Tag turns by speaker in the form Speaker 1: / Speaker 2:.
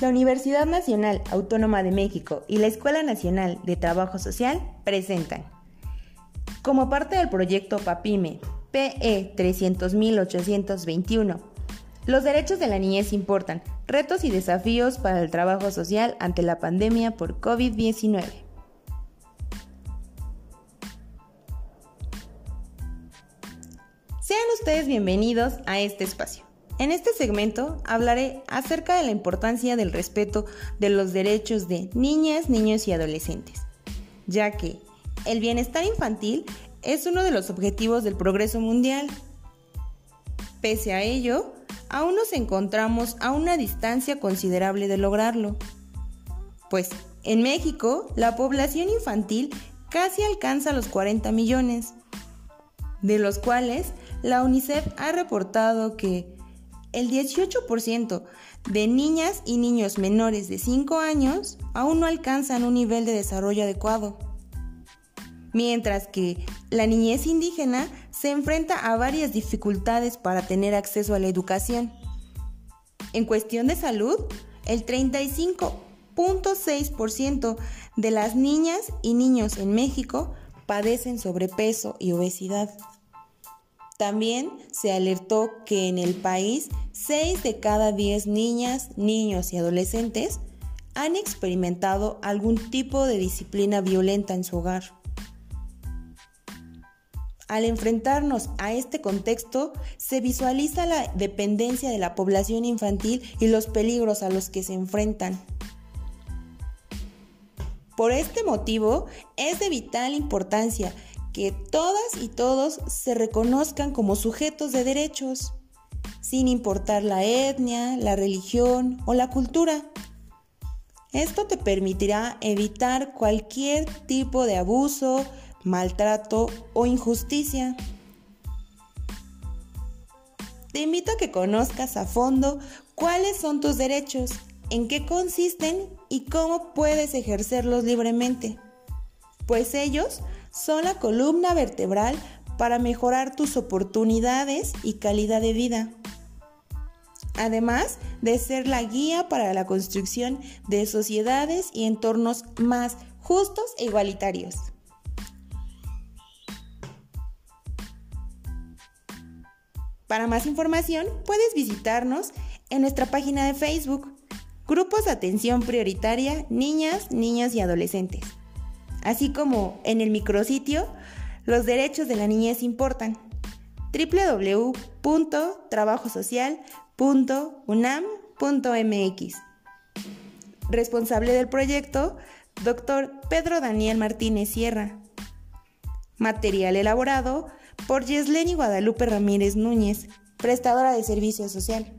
Speaker 1: La Universidad Nacional Autónoma de México y la Escuela Nacional de Trabajo Social presentan, como parte del proyecto PAPIME PE 300.821, los derechos de la niñez importan, retos y desafíos para el trabajo social ante la pandemia por COVID-19. Sean ustedes bienvenidos a este espacio. En este segmento hablaré acerca de la importancia del respeto de los derechos de niñas, niños y adolescentes, ya que el bienestar infantil es uno de los objetivos del progreso mundial. Pese a ello, aún nos encontramos a una distancia considerable de lograrlo. Pues en México la población infantil casi alcanza los 40 millones, de los cuales la UNICEF ha reportado que el 18% de niñas y niños menores de 5 años aún no alcanzan un nivel de desarrollo adecuado, mientras que la niñez indígena se enfrenta a varias dificultades para tener acceso a la educación. En cuestión de salud, el 35.6% de las niñas y niños en México padecen sobrepeso y obesidad. También se alertó que en el país 6 de cada 10 niñas, niños y adolescentes han experimentado algún tipo de disciplina violenta en su hogar. Al enfrentarnos a este contexto, se visualiza la dependencia de la población infantil y los peligros a los que se enfrentan. Por este motivo, es de vital importancia que todas y todos se reconozcan como sujetos de derechos, sin importar la etnia, la religión o la cultura. Esto te permitirá evitar cualquier tipo de abuso, maltrato o injusticia. Te invito a que conozcas a fondo cuáles son tus derechos, en qué consisten y cómo puedes ejercerlos libremente, pues ellos son la columna vertebral para mejorar tus oportunidades y calidad de vida. Además de ser la guía para la construcción de sociedades y entornos más justos e igualitarios. Para más información puedes visitarnos en nuestra página de Facebook, Grupos de Atención Prioritaria Niñas, Niños y Adolescentes así como en el micrositio Los derechos de la niñez importan www.trabajosocial.unam.mx. Responsable del proyecto, Dr. Pedro Daniel Martínez Sierra. Material elaborado por Yesleni Guadalupe Ramírez Núñez, prestadora de servicio social.